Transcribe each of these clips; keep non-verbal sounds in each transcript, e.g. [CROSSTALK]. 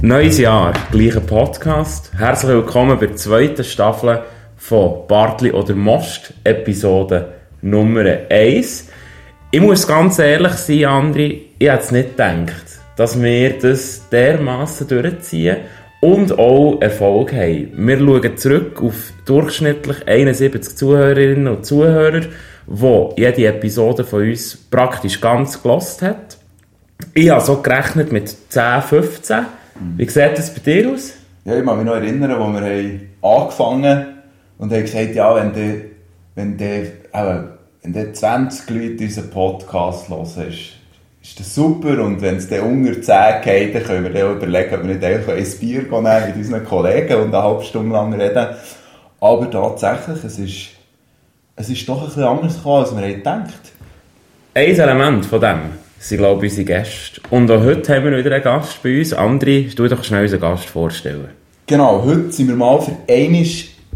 Neues Jahr, gleicher Podcast. Herzlich willkommen bei der zweiten Staffel von Bartli oder Most, Episode Nummer 1. Ich muss ganz ehrlich sein, Andri, ich hätte es nicht gedacht, dass wir das dermassen durchziehen und auch Erfolg haben. Wir schauen zurück auf durchschnittlich 71 Zuhörerinnen und Zuhörer, die jede Episode von uns praktisch ganz gelost hat. Ich habe so gerechnet mit 10, 15. Wie sieht das bei dir aus? Ja, ich kann mich noch erinnern, als wir haben angefangen und haben gesagt, ja, wenn du, wenn äh, wenn du 20 Leute unseren Podcast hören, ist, ist das super und wenn es dann unter 10 geht, dann können wir dann überlegen, ob wir nicht einfach ein Bier nehmen mit unseren Kollegen und eine halbe Stunde lang reden. Aber tatsächlich, es ist, es ist doch ein bisschen anders gekommen, als wir gedacht Ein Element von dem sind, glaube ich, unsere Gäste. Und auch heute haben wir wieder einen Gast bei uns. André, du doch schnell unseren Gast vorstellen. Genau, heute sind wir mal für einmal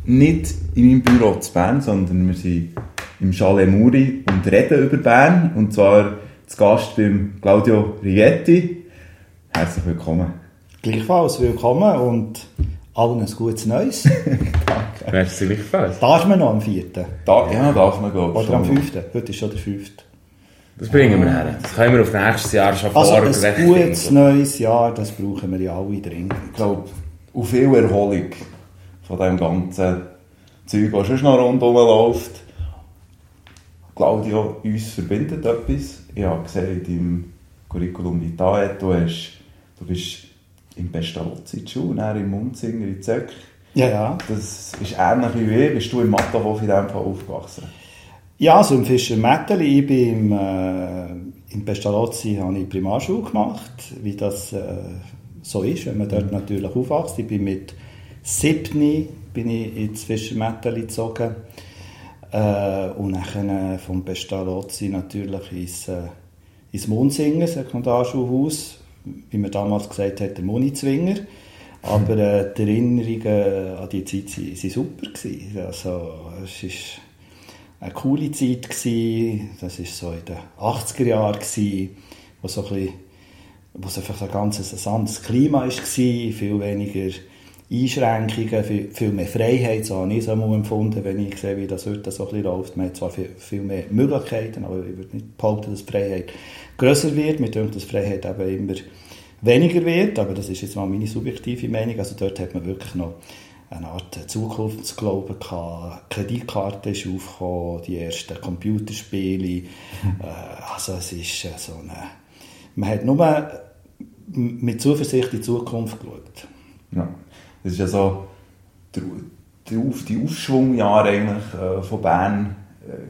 nicht in meinem Büro zu Bern, sondern wir sind im Chalet Muri und reden über Bern. Und zwar zu Gast beim Claudio Rigetti. Herzlich willkommen. Gleichfalls willkommen und allen ein gutes Neues. Danke. [LAUGHS] Merci gleichfalls. Darf man noch am 4.? Da, ja, darf man, glaube Oder am 5.? Heute ist schon der 5. Das bringen wir her. Das können wir auf nächstes Jahr schon Also ein vorgerechnet. gutes neues Jahr, das brauchen wir ja alle dringend. Ich glaube, auf viel Erholung von dem ganzen Zeug, was sonst noch rundherum läuft. Claudio, uns verbindet etwas. Ich habe gesehen, in deinem Curriculum vitae, du, hast, du bist im Pestalozzi in Schule, im Munzinger in Zöck. Ja, ja. Das ist ähnlich wie wir. Bist du im Mattenhof in dem Fall aufgewachsen? Ja, also im Fischer Metteli, ich bin im, äh, in Pestalozzi habe ich Primarschule gemacht, wie das äh, so ist, wenn man dort natürlich aufwächst. Ich bin mit 7 bin ich ins Fischer Metteli gezogen äh, und dann vom Pestalozzi natürlich ins, äh, ins Munzinger Sekundarschulhaus, wie man damals gesagt hat, der Munizwinger. Aber äh, die Erinnerungen an die Zeit waren super. Gewesen. Also, es ist eine coole Zeit gewesen. Das war so in den 80er Jahren, gewesen, wo so ein bisschen, wo es einfach ein ganz anderes Klima war, viel weniger Einschränkungen, viel, viel mehr Freiheit, so habe ich es empfunden, wenn ich sehe, wie das heute so ein läuft. Man hat zwar viel, viel mehr Möglichkeiten, aber ich würde nicht behaupten, dass Freiheit grösser wird. Mir denkt, dass Freiheit eben immer weniger wird, aber das ist jetzt mal meine subjektive Meinung. Also dort hat man wirklich noch eine Art Zukunftsglauben gehabt. Kreditkarte ist aufgekommen, die ersten Computerspiele. [LAUGHS] Äh, also es ist äh, so eine... Man hat nur mit Zuversicht in die Zukunft geschaut. Ja. Das ist ja so der, der Auf, die Aufschwungjahre eigentlich äh, von Bern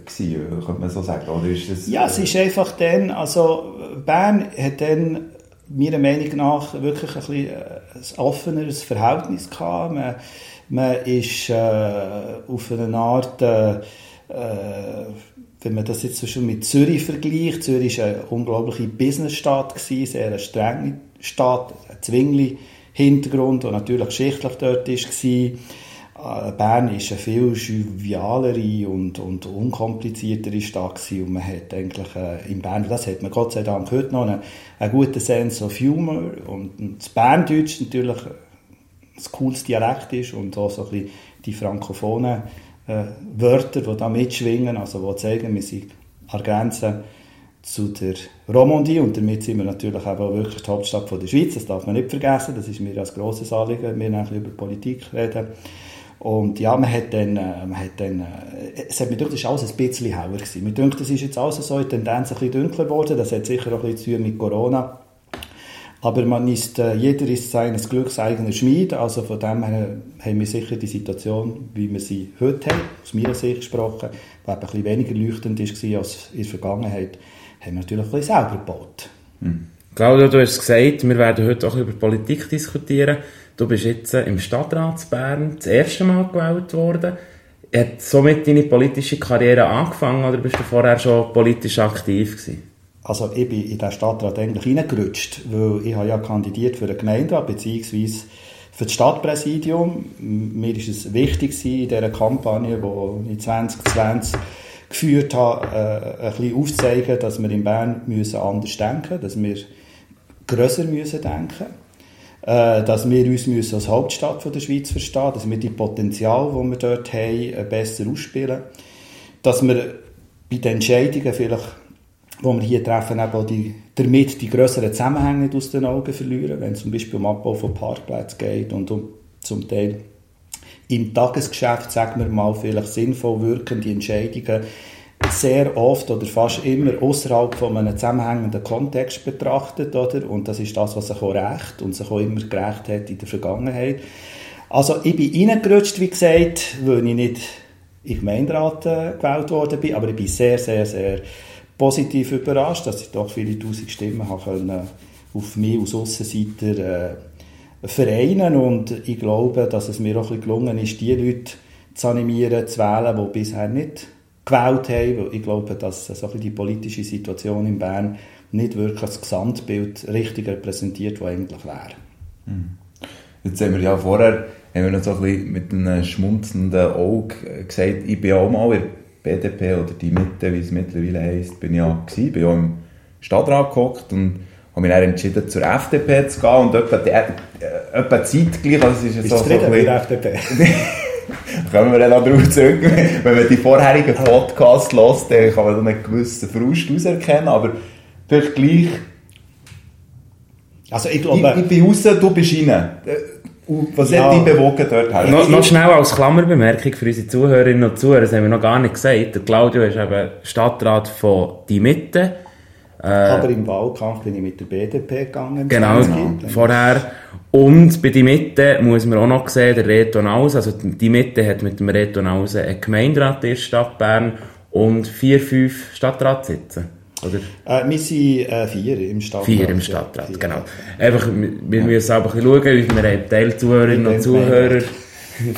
gewesen, könnte man so sagen, oder ist das... Ja, es ist einfach dann, also Bern hat dann meiner Meinung nach wirklich ein, bisschen ein offeneres Verhältnis gehabt. Man, man ist äh, auf eine Art, äh, wenn man das jetzt schon mit Zürich vergleicht, Zürich war eine unglaubliche Businessstadt, gewesen, sehr eine strenge Stadt, ein Zwingli Hintergrund, der natürlich geschichtlich dort war. Bern ist eine viel jovialere und, und unkompliziertere Stadt und man hat eigentlich äh, in Bern, das hat man Gott sei Dank heute noch, einen, einen guten Sense of Humor und, und das Berndeutsch natürlich das cooles Dialekt ist und auch so ein bisschen die frankophonen äh, Wörter, die da mitschwingen, also die zeigen, wir sind an der zu der Romandie und damit sind wir natürlich auch wirklich die Hauptstadt von der Schweiz, das darf man nicht vergessen, das ist mir ein grosses Anliegen, wir über Politik reden. Und ja, man hat dann, äh, man hat dann äh, es hat mir gedacht, das war alles ein bisschen heller gewesen. Mir denkt, das ist jetzt alles so in Tendenz ein bisschen dunkler geworden, das hat sicher auch ein bisschen zu tun mit Corona. Aber man ist, äh, jeder ist seines Glücks eigener Schmied, also von dem her haben wir sicher die Situation, wie wir sie heute haben, aus meiner Sicht gesprochen, die ein bisschen weniger leuchtend war als in der Vergangenheit, haben wir natürlich ein bisschen selber gebaut. Hm. Claudia, du hast gesagt, wir werden heute auch über Politik diskutieren. Du bist jetzt im Stadtrat Bern das erste Mal gewählt worden. Hat somit deine politische Karriere angefangen oder bist du vorher schon politisch aktiv gewesen? Also ich bin in den Stadtrat eigentlich reingerutscht, weil ich habe ja kandidiert für eine Gemeinderat, beziehungsweise für das Stadtpräsidium. Mir ist es wichtig in dieser Kampagne, die ich 2020 geführt habe, äh, ein bisschen aufzuzeigen, dass wir in Bern müssen anders denken müssen, dass wir grösser müssen denken äh, dass wir uns müssen als Hauptstadt von der Schweiz verstehen dass wir die Potenzial, die wir dort haben, äh, besser ausspielen. Dass wir bei den Entscheidungen vielleicht, die wir hier treffen, eben die, damit die grösseren Zusammenhänge nicht aus den Augen verlieren, wenn es zum Beispiel um Abbau von Parkplätzen geht und um zum Teil im Tagesgeschäft, sagen wir mal, vielleicht sinnvoll wirkende Entscheidungen sehr oft oder fast immer außerhalb von einem zusammenhängenden Kontext betrachtet, oder? Und das ist das, was sich auch recht und sich auch immer gerecht hat in der Vergangenheit. Also ich bin reingerutscht, wie gesagt, weil ich nicht in Gemeinderat äh, gewählt worden bin, aber ich bin sehr, sehr, sehr positiv überrascht, dass ich doch viele tausend Stimmen habe können auf mich als Aussenseiter äh, vereinen und ich glaube, dass es mir auch ein bisschen gelungen ist, die Leute zu animieren, zu wählen, die bisher nicht gewählt haben, ich glaube, dass so die politische Situation in Bern nicht wirklich das Gesamtbild richtig repräsentiert, das eigentlich wäre. Hm. Jetzt haben wir ja vorher haben wir noch so ein bisschen mit einem schmunzelnden Auge gesagt, ich bin auch mal in der BDP oder die Mitte, wie es mittlerweile heisst, bin ich ja gewesen, bin ja im Stadtrat gehockt und habe mich dann entschieden, zur FDP zu gehen und etwa, die, äh, etwa zeitgleich, also es ist so, so ein bisschen... FDP? [LAUGHS] kommen wir dann darauf zurück. [LAUGHS] Wenn man die vorherigen Podcasts hört, dann kann man dann einen gewissen Frust herauserkennen, aber vielleicht gleich... Also ich glaube... Ich, ich bin raus, du bist rein. Was ja. hat dich bewogen dort her? Noch, noch schnell als Klammerbemerkung für unsere Zuhörerinnen und Zuhörer, das haben wir noch gar nicht gesagt. Der Claudio ist eben Stadtrat von Die Mitte. Äh, Aber im Wahlkampf bin ich mit der BDP gegangen. Genau, vorher. Und bei Die Mitte muss man auch noch sehen, der Reto Nause, also Die Mitte hat mit dem Reto Nause einen Gemeinderat in der Stadt Bern und vier, fünf Stadtratssitze. Oder? Äh, wir sind äh, vier im Stadtrat. Vier im Stadtrat, ja, genau. Einfach, wir ja. müssen auch ein bisschen schauen, wir haben Teilzuhörerinnen und Zuhörer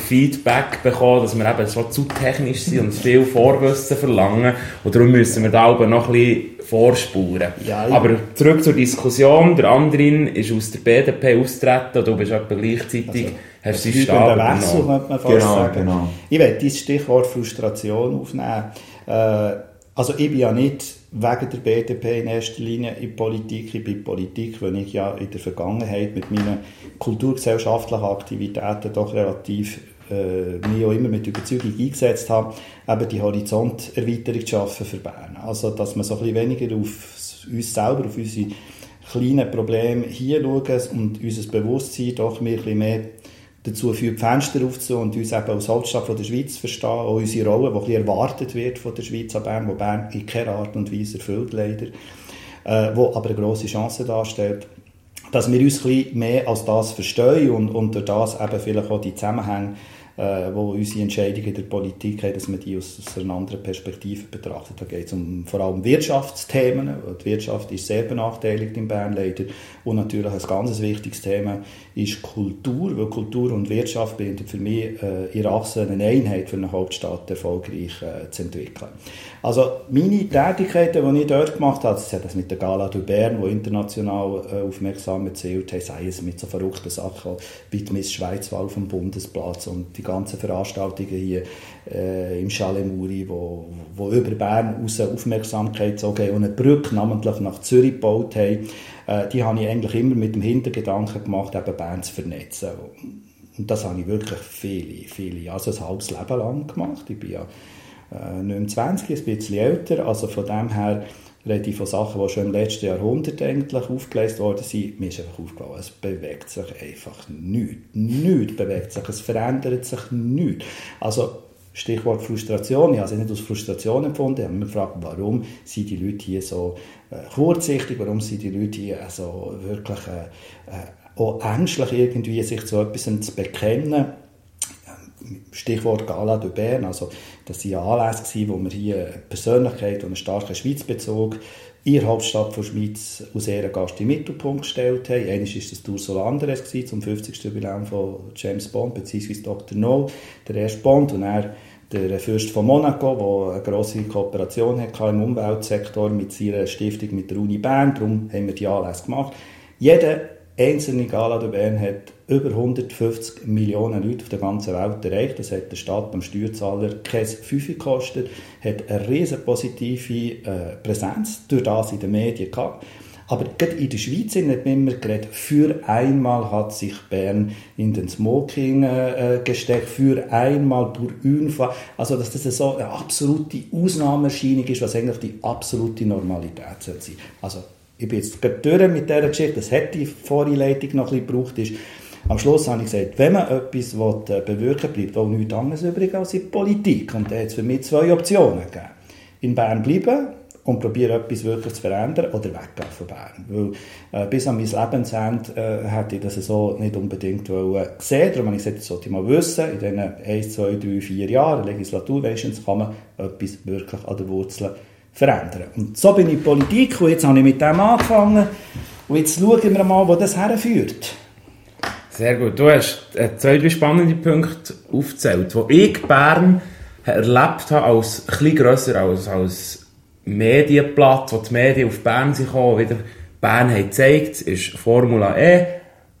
Feedback bekommen, dass wir eben so zu technisch sind und viel Vorwissen verlangen. Und darum müssen wir da oben noch ein bisschen vorspuren. Ja, Aber zurück zur Diskussion. Der Andrin ist aus der BDP austreten und du bist etwa gleichzeitig... Also, hast du Stab Wechsel, könnte man fast genau, sagen. Genau. Ich werde dieses Stichwort Frustration aufnehmen. Äh, also ich bin ja nicht wegen der BDP in erster Linie in Politik. Ich bin Politik, weil ich ja in der Vergangenheit mit meinen kulturgesellschaftlichen Aktivitäten doch relativ äh, mich auch immer mit Überzeugung eingesetzt habe, eben die Horizonterweiterung zu schaffen für Bern. Also, dass man so ein bisschen weniger auf uns selber, auf unsere kleinen Probleme hier schauen und unser Bewusstsein doch ein bisschen mehr dazu führt, Fenster aufzutun und uns eben als Hauptstadt von der Schweiz verstehen, auch unsere Rolle, die erwartet wird von der Schweiz an Bern, die Bern in keiner Art und Weise erfüllt, leider, äh, wo aber eine grosse Chance darstellt, dass wir uns ein bisschen mehr als das verstehen und, und durch das eben vielleicht auch die Zusammenhänge äh, wo unsere Entscheidungen in der Politik haben, dass man die aus, aus einer anderen Perspektive betrachtet. Da geht es um vor allem Wirtschaftsthemen. Die Wirtschaft ist sehr benachteiligt in Bern leider. Und natürlich ein ganz wichtiges Thema ist Kultur, weil Kultur und Wirtschaft bilden für mich äh, in Achse eine Einheit für eine Hauptstadt erfolgreich äh, zu entwickeln. Also meine Tätigkeiten, die ich dort gemacht habe, hat das mit der Gala de Bern, die international äh, aufmerksam erzählt hat, sei es mit so verrückten Sachen wie die Miss Schweizwahl vom Bundesplatz und die ganzen Veranstaltungen hier äh, im Chalet Muri, wo, wo über Bern aus Aufmerksamkeit gezogen und eine Brücke namentlich nach Zürich gebaut haben, äh, die habe ich eigentlich immer mit dem Hintergedanken gemacht, eben Bern zu vernetzen. Und das habe ich wirklich viele, viele, also ein halbes Leben lang gemacht. Ich bin ja äh, 29, ein bisschen älter. Also von dem her rede ich von Sachen, die schon im letzten Jahrhundert eigentlich aufgelesen worden sind. Mir ist einfach aufgefallen, es bewegt sich einfach nichts. Nichts bewegt sich, es verändert sich nichts. Also Stichwort Frustration, ich habe es nicht aus Frustration empfunden, ich habe mich gefragt, warum sind die Leute hier so äh, kurzsichtig, warum sind die Leute hier also wirklich äh, äh, auch ängstlich irgendwie, sich zu etwas zu bekennen Stichwort Gala de Bern, also das waren Anlässe, wo wir hier eine Persönlichkeit und einen starken Schweizbezug in der Hauptstadt der Schweiz aus ihren Gast den Mittelpunkt gestellt haben. Eines war das Ursula Andres zum 50. Jubiläum von James Bond, bzw. Dr. No, der erste Bond, und er der Fürst von Monaco, der eine grosse Kooperation hatte im Umweltsektor mit seiner Stiftung mit der Uni Bern. Darum haben wir die Anlässe gemacht. Jeder einzelne Gala de Bern hat über 150 Millionen Leute auf der ganzen Welt erreicht. Das hat der Stadt am Steuerzahler kein Fünfe gekostet, hat eine riesen positive äh, Präsenz durch das in den Medien gehabt. Aber gerade in der Schweiz hat man immer geredet, für einmal hat sich Bern in den Smoking äh, gesteckt, für einmal pur Unfall. Also, dass das so eine absolute Ausnahmeerscheinung ist, was eigentlich die absolute Normalität sein sollte. Also, ich bin jetzt gerade durch mit dieser Geschichte, das hätte die Vorleitung noch ein bisschen gebraucht. Ist. Am Schluss habe ich gesagt, wenn man etwas will, äh, bewirken will, bleibt auch nichts anderes übrig als in Politik. Und da hat es für mich zwei Optionen gegeben. In Bern bleiben und probiere etwas wirklich zu verändern oder weggehen von Bern. Weil äh, bis an mein Lebensende äh, hätte ich das so nicht unbedingt wollen sehen. Darum habe ich gesagt, das sollte ich mal wissen. In diesen 1, 2, 3, 4 Jahren Legislatur kann man etwas wirklich an der Wurzel verändern. Und so bin ich in Politik und jetzt habe ich mit dem angefangen und jetzt schauen wir mal, wo das herführt. Sehr gut. Du hast äh, zwei, drei spannende Punkte aufgezählt, wo ich Bern erlebt habe als etwas grösser als, als Medienblatt, wo die Medien auf Bern sind gekommen, wieder Bern haben gezeigt, ist Formula E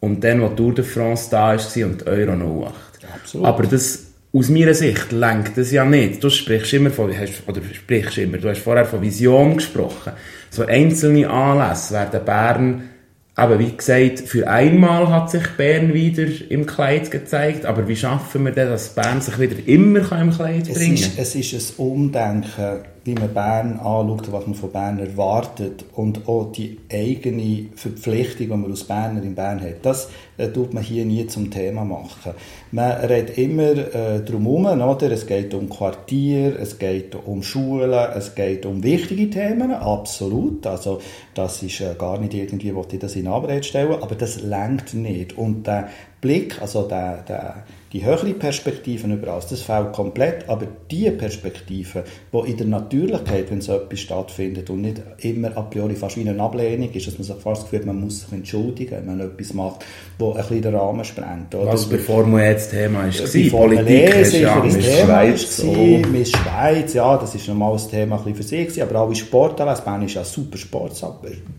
und dann, wo Tour de France da war und Euro 08. Absolut. Aber das, aus meiner Sicht lenkt das ja nicht. Du sprichst immer von, hast, oder sprichst immer, du hast vorher von Vision gesprochen. So einzelne Anlässe werden Bern aber wie gesagt, für einmal hat sich Bern wieder im Kleid gezeigt. Aber wie schaffen wir denn, dass Bern sich wieder immer im Kleid bringen kann? Es ist, es ist ein Umdenken wie man Bern anschaut, was man von Bern erwartet und auch die eigene Verpflichtung, die man aus Berner in Bern hat, das äh, tut man hier nie zum Thema machen. Man redet immer äh, drumherum, oder? es geht um Quartier, es geht um Schulen, es geht um wichtige Themen, absolut, also das ist äh, gar nicht irgendwie, wo ich das in Abrede stellen, aber das lenkt nicht und der Blick, also der, der die höhere Perspektive überall, das fehlt komplett, aber die Perspektive, wo in der Natürlichkeit, wenn so etwas stattfindet und nicht immer a priori fast wie eine Ablehnung ist, dass man sich fast gefühlt, man muss sich entschuldigen, wenn man etwas macht, wo ein bisschen den Rahmen sprengt. Oder? Was bei Formel jetzt Thema ist, war, Politik ist ja Miss Schweiz, so. Miss Schweiz, ja, das ist normal das Thema ein für sich, aber alle Sportanlässe, Bern ist ja super Sport,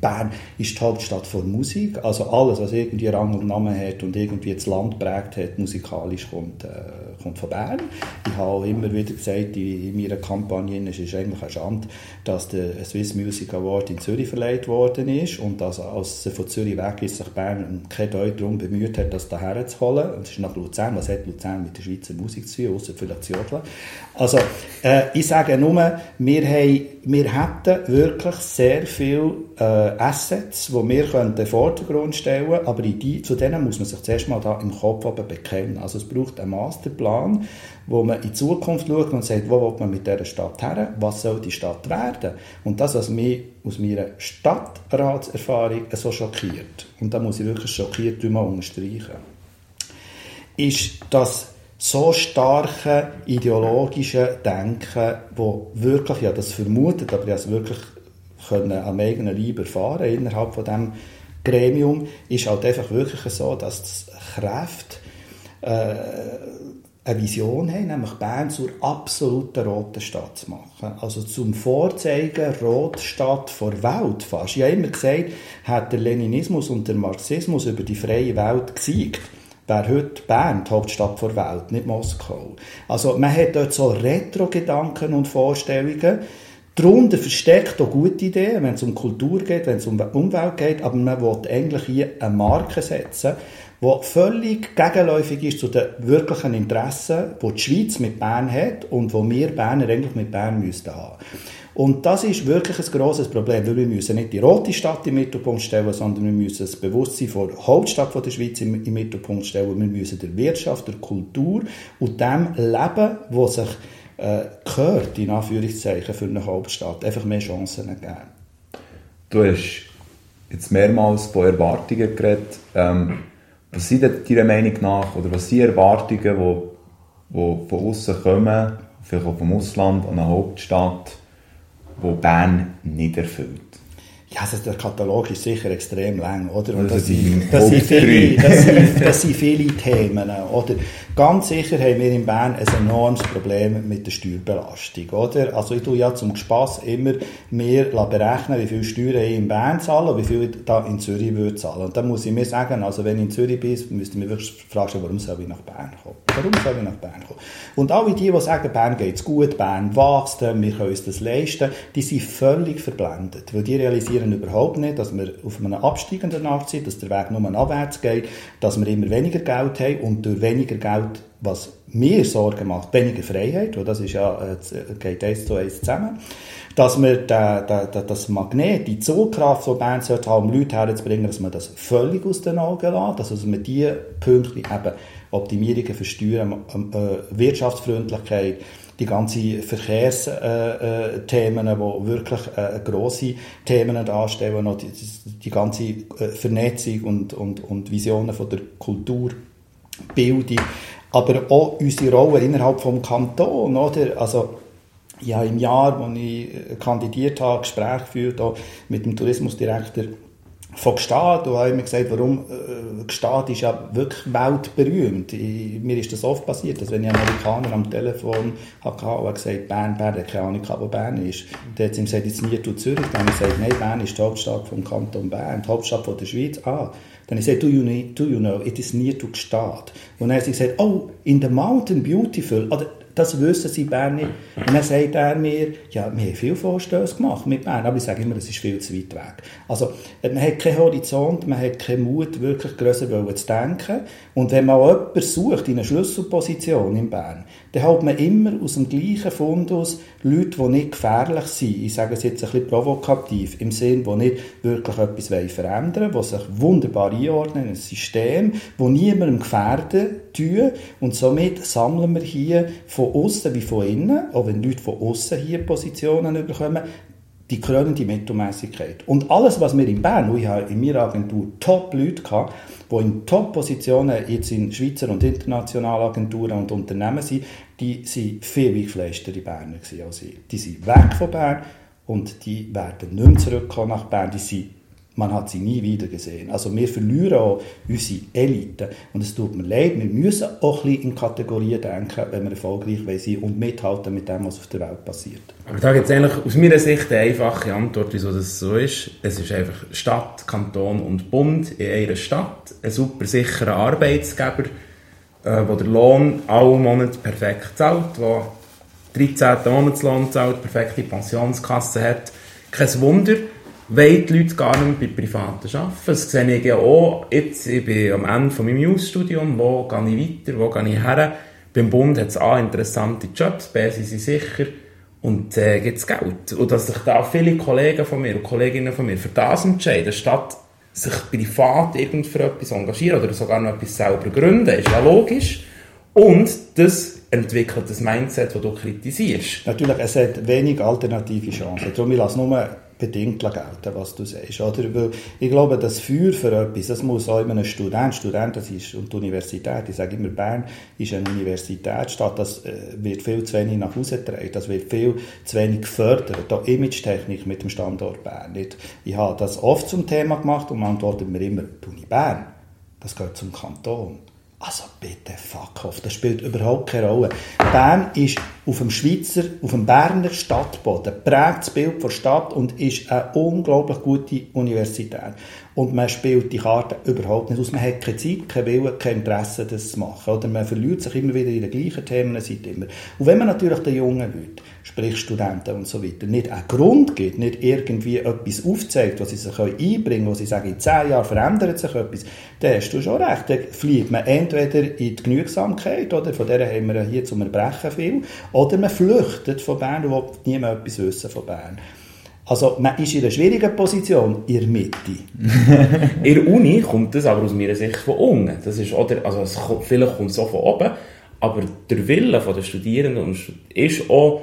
Bern ist die Hauptstadt von Musik, also alles, was irgendwie Rang und Namen hat und irgendwie das Land prägt hat, musikalisch kommt, äh, kommt von Bern. Ich habe immer wieder gesagt, in, in meiner Kampagne, es ist eigentlich eine Schande, dass der Swiss Music Award in Zürich verleiht worden ist und dass, als er von Zürich weg ist, sich Bern kein Deut darum bemüht hat, das daher zu holen. Es ist nach Luzern. Was hat Luzern mit der Schweizer Musik zu tun, außer vielleicht zu Jodeln? Also, äh, ich sage nur, wir, haben, wir hätten wirklich sehr viele äh, Assets, die wir in den Vordergrund stellen können, aber die, zu denen muss man sich zuerst mal da im Kopf bekennen. Also es braucht einen Masterplan, wo man in die Zukunft schaut und sagt, wo will man mit dieser Stadt her, was soll die Stadt werden. Und das, was mich aus meiner Stadtratserfahrung so schockiert, und da muss ich wirklich schockiert mal unterstreichen, ist das so starke ideologische Denken, wo wirklich, ja das vermutet, aber ich wirklich können am eigenen Leib erfahren innerhalb von dem Gremium, ist halt einfach wirklich so, dass Kräfte äh, eine Vision haben, nämlich Bern zur absoluten roten Stadt zu machen. Also zum Vorzeigen Rotstadt vor Welt fast. Ich habe immer gesagt, hat der Leninismus und der Marxismus über die freie Welt gesiegt wäre heute Bern die Hauptstadt der Welt, nicht Moskau. Also man hat dort so Retro-Gedanken und Vorstellungen, Darunter versteckt auch gute Ideen, wenn es um Kultur geht, wenn es um Umwelt geht, aber man will eigentlich hier eine Marke setzen, die völlig gegenläufig ist zu den wirklichen Interessen, die die Schweiz mit Bern hat und wo wir Berner eigentlich mit Bern müssten haben. Und das ist wirklich ein grosses Problem, weil wir müssen nicht die rote Stadt im Mittelpunkt stellen, sondern wir müssen das Bewusstsein der Hauptstadt der Schweiz im, im Mittelpunkt stellen. Wir müssen der Wirtschaft, der Kultur und dem Leben, das sich äh, gehört, in Anführungszeichen, für eine Hauptstadt, einfach mehr Chancen geben. Du hast jetzt mehrmals von Erwartungen geredet. Ähm, was sind deiner Meinung nach, oder was sind Erwartungen, die, die von außen kommen, vielleicht auch vom Ausland, an eine Hauptstadt, wo Bern nicht erfüllt? Ja, also der Katalog ist sicher extrem lang, oder? Und das, sind, das, sind viele, das, sind, das sind viele Themen, oder? Ganz sicher haben wir in Bern ein enormes Problem mit der Steuerbelastung, oder? Also ich tue ja zum Spass immer mehr berechnen, wie viel Steuern ich in Bern zahle und wie viel ich da in Zürich würde zahlen. Und dann muss ich mir sagen, also wenn ich in Zürich bin, müsste ich mir wirklich fragen, warum soll ich nach Bern kommen? Warum soll ich nach Bern kommen? Und alle die, die sagen, Bern geht's gut, Bern wächst, wir können uns das leisten, die sind völlig verblendet, weil die realisieren überhaupt nicht, dass wir auf einem absteigenden Markt sind, dass der Weg nur abwärts geht, dass wir immer weniger Geld haben und durch weniger Geld, was mir Sorgen macht, weniger Freiheit, weil das ist ja, äh, geht eins zu eins zusammen, dass wir den, den, das Magnet, die Zugkraft, die Bern sollte haben, um Leute herzubringen, dass man das völlig aus den Augen lässt, also dass man diese Punkte eben Optimierungen für Steuern, äh, Wirtschaftsfreundlichkeit, die ganzen Verkehrsthemen, äh, äh, die wirklich äh, grosse Themen darstellen, die, die ganze äh, Vernetzung und, und, und Visionen von der Kultur, Bildung, aber auch unsere Rolle innerhalb des Kantons, oder? Also, ja, im Jahr, als ich kandidiert habe, Gespräche geführt mit dem Tourismusdirektor von Gstaad und habe mir gesagt, warum äh, Gstaad ist ja wirklich weltberühmt. Ich, mir ist das oft passiert, dass wenn ich Amerikaner am Telefon hatte und gesagt Bern, Bern, der keine Ahnung wo Bern ist. Dann hat sie ihm gesagt, jetzt nie du Zürich. Dann habe ich gesagt, nein, Bern ist die Hauptstadt vom Kanton Bern, die Hauptstadt von der Schweiz. Ah, dann ich gesagt, do you, know, do you know, it is near to Gstaad. Und dann hat gesagt, oh, in the mountain beautiful. Das wissen sie Bern nicht. Und dann sagt er mir, ja, wir haben viele Vorstöße gemacht mit Bern, aber ich sage immer, es ist viel zu weit weg. Also, man hat keinen Horizont, man hat keinen Mut, wirklich grösser zu denken. Und wenn man jemanden sucht in einer Schlüsselposition in Bern, dann hat man immer aus dem gleichen Fundus Leute, die nicht gefährlich sind. Ich sage es jetzt ein bisschen provokativ, im Sinn, die nicht wirklich etwas verändern wollen, die sich wunderbar einordnen in ein System, das niemandem gefährden tun. Und somit sammeln wir hier von außen wie von innen, auch wenn Leute von außen hier Positionen bekommen, die krönende Mittelmäßigkeit. Und alles, was wir in Bern, wo ich in meiner Agentur Top-Leute gehabt, die in Top-Positionen jetzt in Schweizer und internationalen Agenturen und Unternehmen sind, die sind viel eingefleistere Berner als ich. Die sind weg von Bern und die werden nicht mehr zurückkommen nach Bern. Die sind man hat sie nie wieder gesehen. Also wir verlieren auch unsere Elite. Und es tut mir leid, wir müssen auch ein bisschen in Kategorien denken, wenn wir erfolgreich sein und mithalten mit dem, was auf der Welt passiert. Aber da gibt es eigentlich aus meiner Sicht eine einfache Antwort, wieso das so ist. Es ist einfach Stadt, Kanton und Bund in einer Stadt, ein super sicherer Arbeitsgeber, äh, wo der Lohn alle Monate perfekt zahlt, wo 13. Monatslohn zahlt, perfekte Pensionskasse hat. Kein Wunder, wollen die Leute gar nicht mehr bei Privaten arbeiten. Das sehe ich ja auch. Jetzt, ich bin am Ende von meinem Jus-Studium. Wo gehe ich weiter? Wo gehe ich her? Beim Bund hat es A, interessante Jobs, B, sind sie sicher und äh, gibt es Geld. Und dass sich da viele Kollegen von mir und Kolleginnen von mir für das entscheiden, statt sich privat irgend für etwas engagieren oder sogar noch etwas selber gründen, ist ja logisch. Und das entwickelt das Mindset, das du kritisierst. Natürlich, es hat wenig alternative Chancen. Darum, ich lasse nur bedingt gelten, was du sagst. Oder? Weil ich glaube, das Feuer für etwas, das muss auch immer ein Student, Student, das ist und die Universität, ich sage immer, Bern ist eine Universitätsstadt, das äh, wird viel zu wenig nach Hause getragen, das wird viel zu wenig gefördert, da Image-Technik mit dem Standort Bern. Nicht? Ich habe das oft zum Thema gemacht und man antwortet mir immer, die Uni Bern, das gehört zum Kanton. Also bitte, fuck off, das spielt überhaupt keine Rolle. Bern ist auf dem Schweizer, auf dem Berner Stadtboden, prägt das Bild der Stadt und ist eine unglaublich gute Universität. Und man spielt die Karte überhaupt nicht aus. Man hat keine Zeit, kein Willen, kein Interesse, das zu machen. Oder man verliert sich immer wieder in den gleichen Themen, seit immer. Und wenn man natürlich den jungen Leuten sprich Studenten und so weiter, nicht einen Grund gibt, nicht irgendwie etwas aufzeigt, was sie sich einbringen können, wo sie sagen, in zehn Jahren verändert sich etwas, dann hast du schon recht. Dann fliegt man entweder in die Genügsamkeit, oder von der haben wir hier zum Erbrechen viel, oder man flüchtet von Bern und will niemand etwas wissen von Bern. Also man ist in einer schwierigen Position, in der Mitte. [LAUGHS] in der Uni kommt das aber aus meiner Sicht von unten. Das ist, oder, also es, vielleicht kommt es auch von oben, aber der Wille der Studierenden ist auch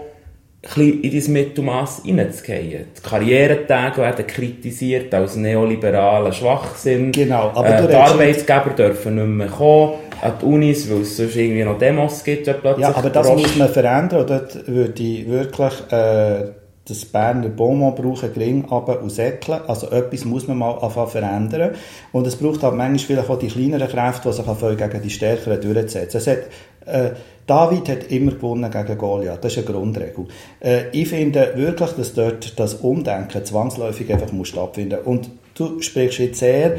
in dieses Mittelmaß hineinzugehen. Die Karrieretage werden kritisiert als neoliberaler Schwachsinn. Genau, aber äh, die Arbeitsgeber dürfen nicht mehr kommen an die Unis, weil es sonst irgendwie noch Demos gibt. Ja, aber das muss man verändern. Dort würde ich wirklich äh, das Berner Bonbon brauchen, gering aber und säckeln. Also etwas muss man mal anfangen verändern. Und es braucht halt manchmal vielleicht auch die kleineren Kräfte, die sich anfangen gegen die Stärkeren durchzusetzen. Es hat, äh, David hat immer gewonnen gegen Goliath. Das ist eine Grundregel. Äh, ich finde wirklich, dass dort das Umdenken zwangsläufig einfach muss stattfinden. Und du sprichst jetzt sehr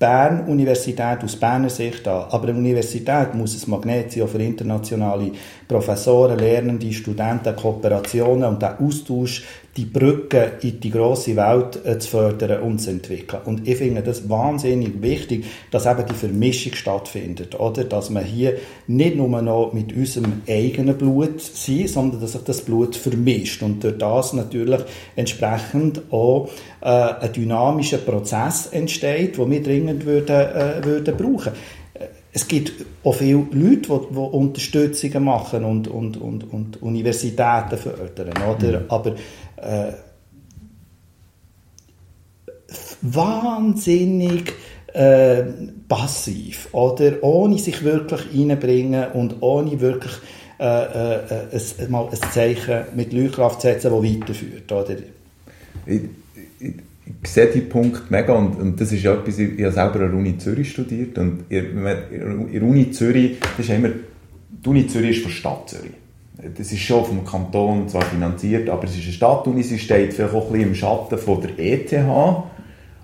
Bern Universität aus Berner Sicht an. Aber eine Universität muss ein Magnet sein für internationale Professoren, Lernende, Studenten, Kooperationen und der Austausch die Brücke in die große Welt äh, zu fördern und zu entwickeln. Und ich finde das wahnsinnig wichtig, dass eben die Vermischung stattfindet, oder? Dass man hier nicht nur noch mit unserem eigenen Blut sind, sondern dass sich das Blut vermischt und durch das natürlich entsprechend auch äh, ein dynamischer Prozess entsteht, wo wir dringend würden, äh, würden brauchen es gibt auch viele Leute, die, die Unterstützungen machen und, und, und, und Universitäten fördern, oder? Mhm. Aber äh, wahnsinnig äh, passiv, oder? Ohne sich wirklich einbringen und ohne wirklich äh, äh, ein, mal ein Zeichen mit Leuchtkraft setzen, das weiterführt, oder? Ich, ich, ich sehe diesen Punkt mega und, und das ist ja etwas, ich, ich habe selber an der Uni Zürich studiert und in, der Uni Zürich, ist immer, die Uni Zürich ist von Stadt Zürich. Das ist schon vom Kanton zwar finanziert, aber es ist eine Stadtuni, sie steht vielleicht auch ein bisschen im Schatten von der ETH,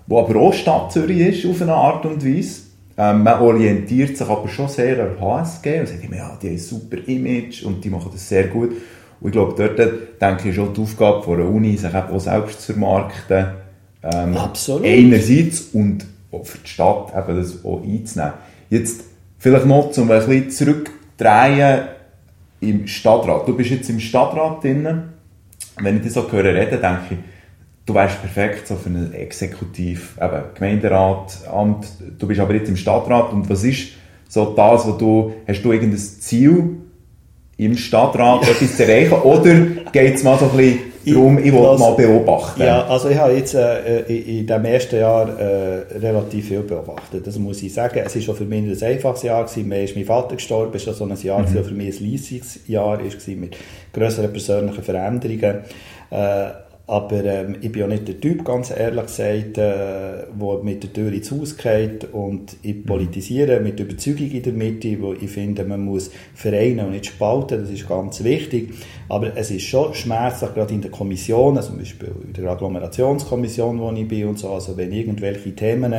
wo aber auch Stadt Zürich ist, auf eine Art und Weise. Ähm, man orientiert sich aber schon sehr an HSG und sagt immer, ja, die haben ein super Image und die machen das sehr gut. Und ich glaube, dort denke ich schon die Aufgabe von der Uni, sich auch selbst zu vermarkten, ähm, Absolut. Einerseits und für die Stadt eben das auch einzunehmen. Jetzt vielleicht noch zum ein bisschen zurückdrehen im Stadtrat. Du bist jetzt im Stadtrat drin. Wenn ich das so höre reden, denke ich, du wärst perfekt so für ein Exekutiv, eben Gemeinderat, Amt. Du bist aber jetzt im Stadtrat und was ist so das, was du, hast du irgendein Ziel im Stadtrat etwas zu erreichen oder geht es mal so ein bisschen Darum, ich wollte mal beobachten. Ja, also ich habe jetzt äh, in, in dem ersten Jahr äh, relativ viel beobachtet, das muss ich sagen. Es war schon für mich ein einfaches Jahr, gewesen. mir ist mein Vater gestorben, es war so ein Jahr, mhm. für mich ein Leistungsjahr war, mit größeren persönlichen Veränderungen. Äh, aber ähm, ich bin ja nicht der Typ, ganz ehrlich gesagt, äh, der mit der Tür ins Haus geht und ich politisiere mit Überzeugung in der Mitte, wo ich finde, man muss vereinen und nicht spalten, das ist ganz wichtig. Aber es ist schon schmerzlich, gerade in der Kommission, also zum Beispiel in der Agglomerationskommission, wo ich bin und so, also wenn irgendwelche Themen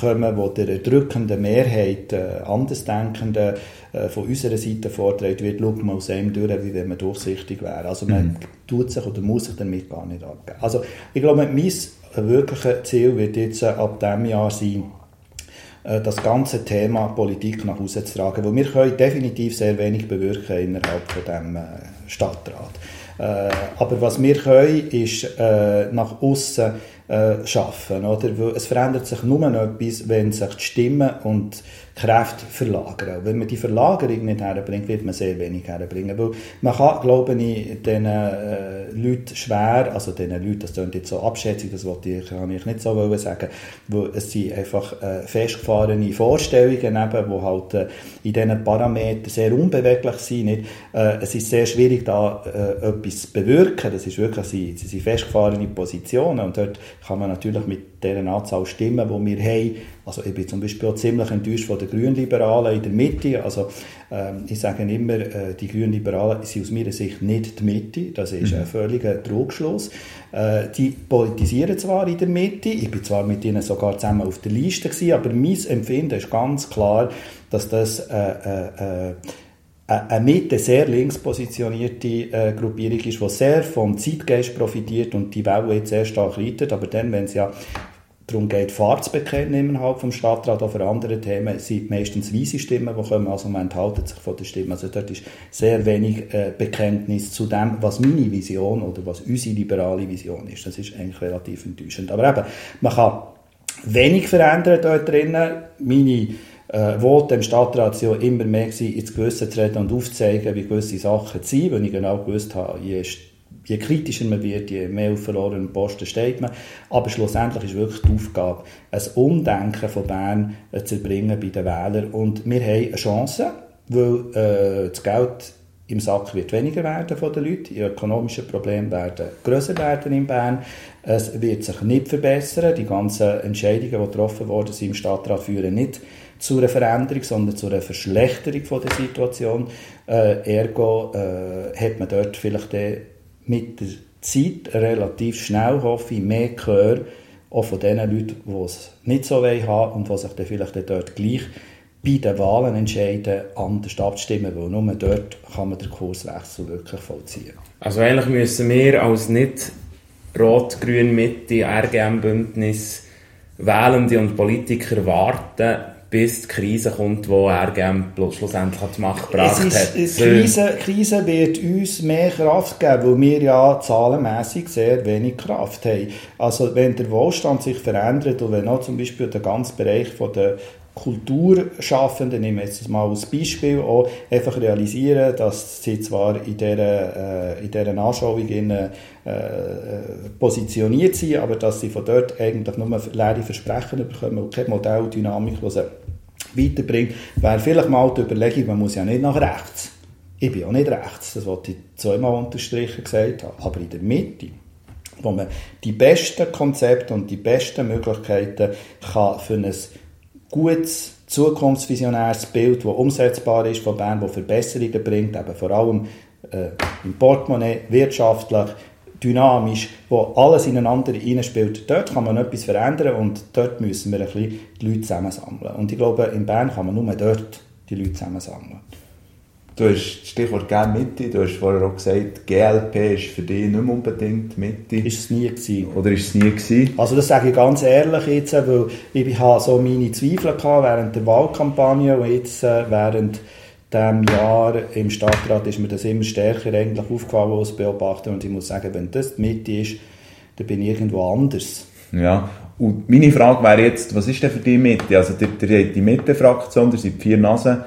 kommen, wo der drückenden Mehrheit äh, Andersdenkenden von unserer Seite vorträgt wird, schaut man aus einem durch, wie wenn man durchsichtig wäre. Also man mhm. tut sich oder muss sich damit gar nicht abgeben. Also ich glaube, mein wirkliches Ziel wird jetzt äh, ab diesem Jahr sein, äh, das ganze Thema Politik nach Hause zu tragen, weil wir können definitiv sehr wenig bewirken innerhalb von dem Stadtrat. aber was wir können, ist nach außen schaffen, oder? Weil es verändert sich nur noch etwas, wenn sich die Stimmen und Kräfte verlagern. Wenn man die Verlagerung nicht herbringt, wird man sehr wenig herbringen. Weil man kann, glaube ich, diesen äh, Leuten schwer, also diesen Leuten, das klingt jetzt so abschätzig, das wollte ich, kann ich nicht so sagen, weil es sind einfach äh, festgefahrene Vorstellungen, eben, die halt äh, in diesen Parametern sehr unbeweglich sind. Nicht? Äh, es ist sehr schwierig, da äh, etwas zu bewirken. Das ist wirklich, sie, sie sind festgefahrene Positionen und dort kann man natürlich mit dieser Anzahl Stimmen, die wir haben, also ich bin zum Beispiel auch ziemlich enttäuscht von den Grünliberalen in der Mitte. Also ähm, ich sage immer, äh, die Grünliberalen sind aus meiner Sicht nicht die Mitte. Das ist mhm. ein völliger Trugschluss. Äh, die politisieren zwar in der Mitte, ich bin zwar mit ihnen sogar zusammen auf der Liste gewesen, aber mein Empfinden ist ganz klar, dass das äh, äh, äh eine Mitte sehr links positionierte äh, Gruppierung ist, die sehr vom Zeitgeist profitiert und die Welle jetzt sehr stark reitet, aber dann, wenn es ja darum geht, Fahrt zu bekennen innerhalb vom Stadtrat, auch für andere Themen sind meistens weise Stimmen, die kommen, also man enthalten sich von der Stimme. Also dort ist sehr wenig äh, Bekenntnis zu dem, was meine Vision oder was unsere liberale Vision ist. Das ist eigentlich relativ enttäuschend. Aber eben, man kann wenig verändern dort drinnen. Meine äh, Worte im Stadtrat sind immer mehr gewesen, ins Gewissen zu reden und aufzuzeigen, wie gewisse Sachen sind, weil ich genau gewusst habe, je je kritischer man wird, je mehr auf verlorenen Posten steht man. Aber schlussendlich ist wirklich die Aufgabe, ein Umdenken von Bern äh, zu erbringen bei den Wählern. Und wir haben eine Chance, weil äh, das Geld im Sack wird weniger werden von den Leuten, die ökonomischen Probleme werden größer werden in Bern. Es wird sich nicht verbessern. Die ganzen Entscheidungen, die getroffen worden sind im Stadtrat, führen nicht zu einer Veränderung, sondern zu einer Verschlechterung von der Situation. Äh, ergo äh, hat man dort vielleicht mit der Zeit relativ schnell, hoffe ich, mehr Gehör auch von den Leuten, die es nicht so haben und die sich dann vielleicht dort gleich bei den Wahlen entscheiden, anders abzustimmen, weil nur dort kann man den Kurswechsel wirklich vollziehen. Also eigentlich müssen wir als nicht Rot-Grün-Mitte, RGM-Bündnis, Wählende und Politiker warten, bis die Krise kommt, die RGM schlussendlich die Macht gebracht es hat. Die Krise, Krise wird uns mehr Kraft geben, weil wir ja zahlenmässig sehr wenig Kraft haben. Also wenn der Wohlstand sich verändert und wenn auch zum Beispiel der ganze Bereich von der Kulturschaffenden, nehmen wir jetzt mal als Beispiel, auch einfach realisieren, dass sie zwar in dieser, äh, in dieser Anschauung in, äh, positioniert sind, aber dass sie von dort eigentlich nur leere Versprechen bekommen und keine Modelldynamik, die sie weiterbringt, wäre vielleicht mal die Überlegung, man muss ja nicht nach rechts. Ich bin auch nicht rechts, das wollte ich zweimal unterstrichen gesagt haben, aber in der Mitte wo man die besten Konzepte und die besten Möglichkeiten kann für ein gutes, zukunftsvisionäres Bild, das umsetzbar ist von Bern, das Verbesserungen bringt, eben vor allem äh, im Portemonnaie, wirtschaftlich, dynamisch, wo alles ineinander hineinspielt. Dort kann man etwas verändern und dort müssen wir ein bisschen die Leute zusammensammeln. Und ich glaube, in Bern kann man nur dort die Leute zusammensammeln. Du hast das Stichwort gerne Mitte, du hast vorher auch gesagt, GLP ist für dich nicht mehr unbedingt Mitte. Ist es nie gewesen. Oder ist es nie gewesen? Also das sage ich ganz ehrlich jetzt, weil ich habe so meine Zweifel gehabt während der Wahlkampagne und jetzt äh, während dem Jahr im Stadtrat ist mir das immer stärker eigentlich aufgefallen als Beobachter und ich muss sagen, wenn das die Mitte ist, dann bin ich irgendwo anders. Ja, und meine Frage wäre jetzt, was ist denn für die Mitte? Also die, die, die Mitte-Fraktion, da sind vier Nasen,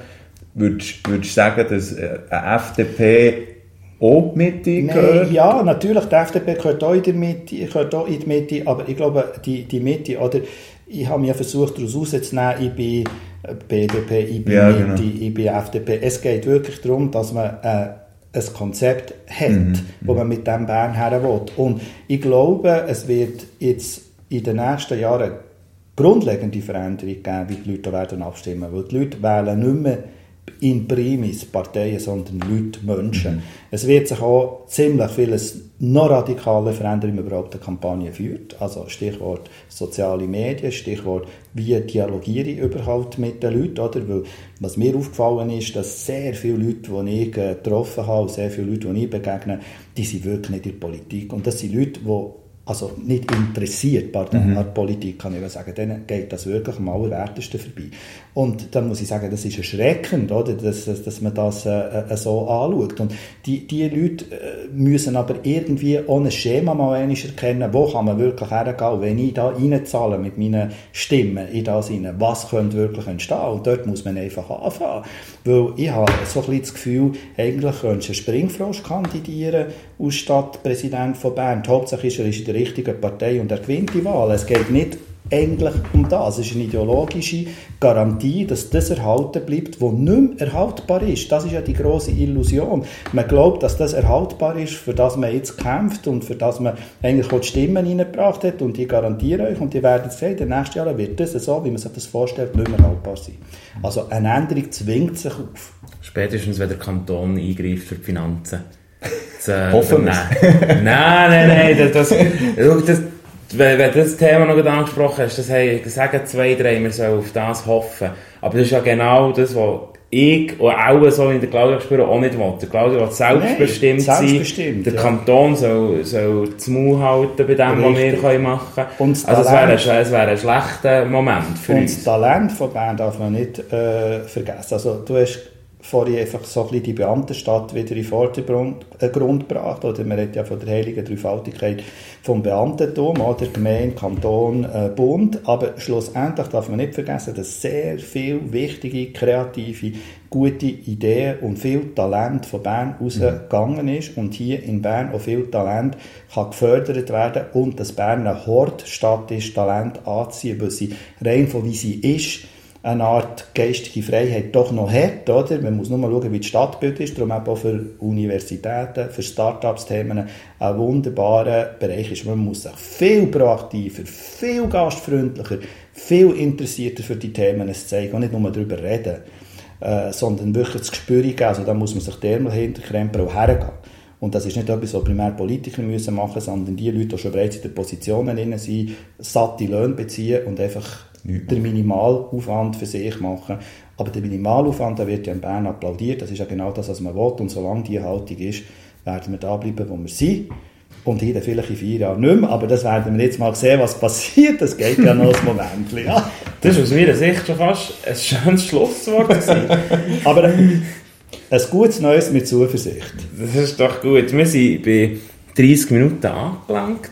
Würdest, du sagen, dass äh, eine FDP auch Mitte gehört? Nein, ja, natürlich, die FDP gehört auch in die Mitte, gehört auch in die Mitte aber ich glaube, die, die Mitte, oder ich habe mir versucht, daraus rauszunehmen, ich bin BDP, ich bin ja, Mitte, genau. ich bin FDP. Es geht wirklich darum, dass man äh, ein Konzept hat, mhm. wo man mit dem Bern her will. Und ich glaube, es wird jetzt in den nächsten Jahren grundlegende Veränderungen geben, wie die Leute werden abstimmen. Weil die Leute wählen nicht mehr in primis Parteien, sondern Leute, Menschen. Mhm. Es wird sich auch ziemlich vieles noch radikaler verändern, wie man überhaupt eine Kampagne führt. Also Stichwort soziale Medien, Stichwort wie dialogiere ich überhaupt mit den Leuten, oder? Weil, was mir aufgefallen ist, dass sehr viele Leute, die ich getroffen habe, sehr viele Leute, die ich begegne, die sind wirklich nicht in der Politik. Und das sind Leute, die also nicht interessiert bei der mhm. Politik, kann ich sagen, denen geht das wirklich am allerwertesten vorbei. Und dann muss ich sagen, das ist erschreckend, oder, dass, dass man das äh, äh, so anschaut. Und die, die Leute äh, müssen aber irgendwie ohne Schema mal erkennen, wo kann man wirklich hergehen, wenn ich da reinzahle mit meinen Stimmen in das rein, was könnte wirklich entstehen. Und dort muss man einfach anfangen. Weil ich habe so ein bisschen das Gefühl, eigentlich könntest du einen Springfrosch kandidieren als Stadtpräsident von Bern. Hauptsache ist, er ist in der richtigen Partei und er gewinnt die Wahl. Es geht nicht eigentlich um das. Es ist eine ideologische Garantie, dass das erhalten bleibt, was nicht mehr erhaltbar ist. Das ist ja die große Illusion. Man glaubt, dass das erhaltbar ist, für das man jetzt kämpft und für das man eigentlich auch die Stimmen reingebracht hat. Und ich garantiere euch, und ihr werdet sehen, in den nächsten Jahren wird das so, wie man sich das vorstellt, nicht mehr erhaltbar sein. Also eine Änderung zwingt sich auf. Spätestens, wenn der Kanton eingreift für die Finanzen. Äh, Hoffen nein. [LAUGHS] nein, nein, nein, das, das, das wenn, wenn du das Thema noch angesprochen hast, das haben, sagen zwei, drei, wir sollen auf das hoffen. Aber das ist ja genau das, was ich und auch so in der Claudia spüre auch nicht will. Der Claudia will selbstbestimmt Nein, selbstbestimmt, sein. Der ja. Kanton soll, soll das Maul halten bei dem, Richtig. was wir machen können. Und das also es wäre, ein, es wäre ein schlechter Moment für Und uns. das Talent von Bern darf man nicht äh, vergessen. Also du hast vorhin einfach so ein bisschen die Beamtenstadt wieder in den Vordergrund äh, gebracht. Oder man redet ja von der heiligen Dreifaltigkeit vom Beamtentum, oder Gemeinde, Kanton, äh, Bund. Aber schlussendlich darf man nicht vergessen, dass sehr viel wichtige, kreative, gute Ideen und viel Talent von Bern rausgegangen ist und hier in Bern auch viel Talent kann gefördert werden und dass Bern eine Hortstadt ist, Talent anzuziehen, weil sie rein von wie sie ist, eine Art geistige Freiheit doch noch hat, oder? Man muss nur mal schauen, wie das Stadtbild ist, darum eben auch für Universitäten, für Start-ups-Themen ein wunderbarer Bereich ist. Man muss sich viel proaktiver, viel gastfreundlicher, viel interessierter für die Themen zeigen und nicht nur darüber reden, äh, sondern wirklich das Gespür geben. Also da muss man sich der mal hinterkrempeln und hergehen. Und das ist nicht etwas, was primär Politiker müssen machen sondern die Leute, die schon bereits in den Positionen sind, satte Löhne beziehen und einfach den Minimalaufwand für sich machen. Aber der Minimalaufwand, der wird ja in Bern applaudiert. Das ist ja genau das, was man will. Und solange die Haltung ist, werden wir da bleiben, wo wir sind. Und hier vielleicht in vier Jahren nicht mehr, aber das werden wir jetzt mal sehen, was passiert. Das geht ja noch ein [LAUGHS] Moment. Ja. Das war aus meiner Sicht schon fast ein schönes Schlusswort. [LAUGHS] aber ein gutes Neues mit Zuversicht. Das ist doch gut. Wir sind bei 30 Minuten angelangt.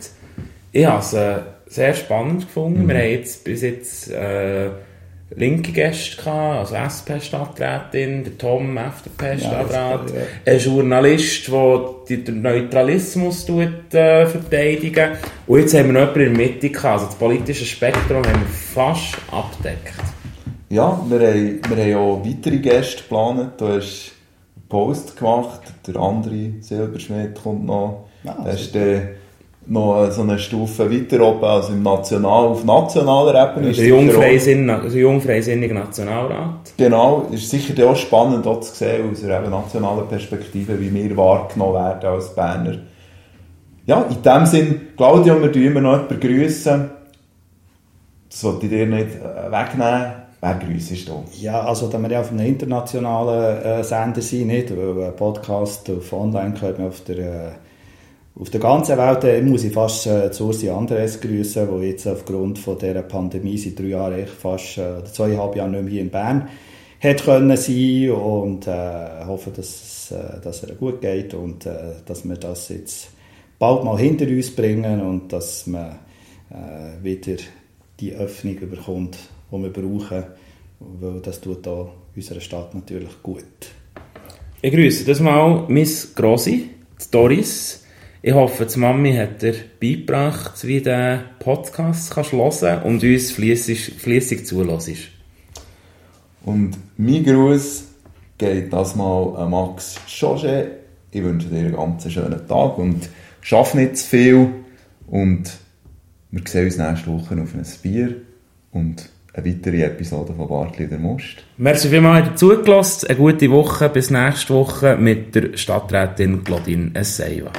Ich habe es äh, sehr spannend gefunden. Mhm. Wir haben jetzt bis jetzt... Äh, linke Gäste gehabt, also SP-Stadträtin, der Tom, FDP-Stadtrat, ja, ja. ein Journalist, der den Neutralismus tut, äh, verteidigen Und jetzt haben wir noch jemanden in der Mitte gehabt, also das politische Spektrum haben wir fast abdeckt. Ja, wir haben, wir haben auch weitere Gäste geplant. Du hast einen Post gemacht, der andere Silberschmidt kommt noch. Ja, das ist der noch so eine Stufe weiter oben, also im National, auf nationaler Ebene. Der jungfreisinnig, jungfreisinnige Nationalrat. Genau, ist sicher auch spannend auch zu sehen, aus einer nationalen Perspektive, wie wir wahrgenommen werden als Berner. Ja, in dem Sinn, Claudio, wir grüßen immer noch jemanden grüßen. Das sollte ich dir nicht äh, wegnehmen. Wer grüßt du? Ja, also da wir ja auf einem internationalen äh, Sender sind, nicht, weil ein Podcast auf Online hört man auf der äh, auf der ganzen Welt äh, muss ich fast äh, Ursi Andres grüßen, wo jetzt aufgrund von dieser Pandemie seit drei Jahren fast äh, zweieinhalb Jahre nicht mehr hier in Bern hat können sein und äh, hoffe, dass, äh, dass er gut geht und äh, dass wir das jetzt bald mal hinter uns bringen und dass man äh, wieder die Öffnung bekommt, die wir brauchen, weil das tut auch unserer Stadt natürlich gut. Ich grüße das mal Miss Grossi, Doris. Ich hoffe, die Mami hat dir beigebracht, wie du den Podcast kannst hören und uns fließig zulässt. Und mein Gruß geht das mal an Max Chauget. Ich wünsche dir einen ganz schönen Tag und schaff nicht zu viel. Und wir sehen uns nächste Woche auf ein Bier und eine weitere Episode von Bartli der Most. Merci vielmals, ihr zugelassen Eine gute Woche. Bis nächste Woche mit der Stadträtin Claudine Esseiva.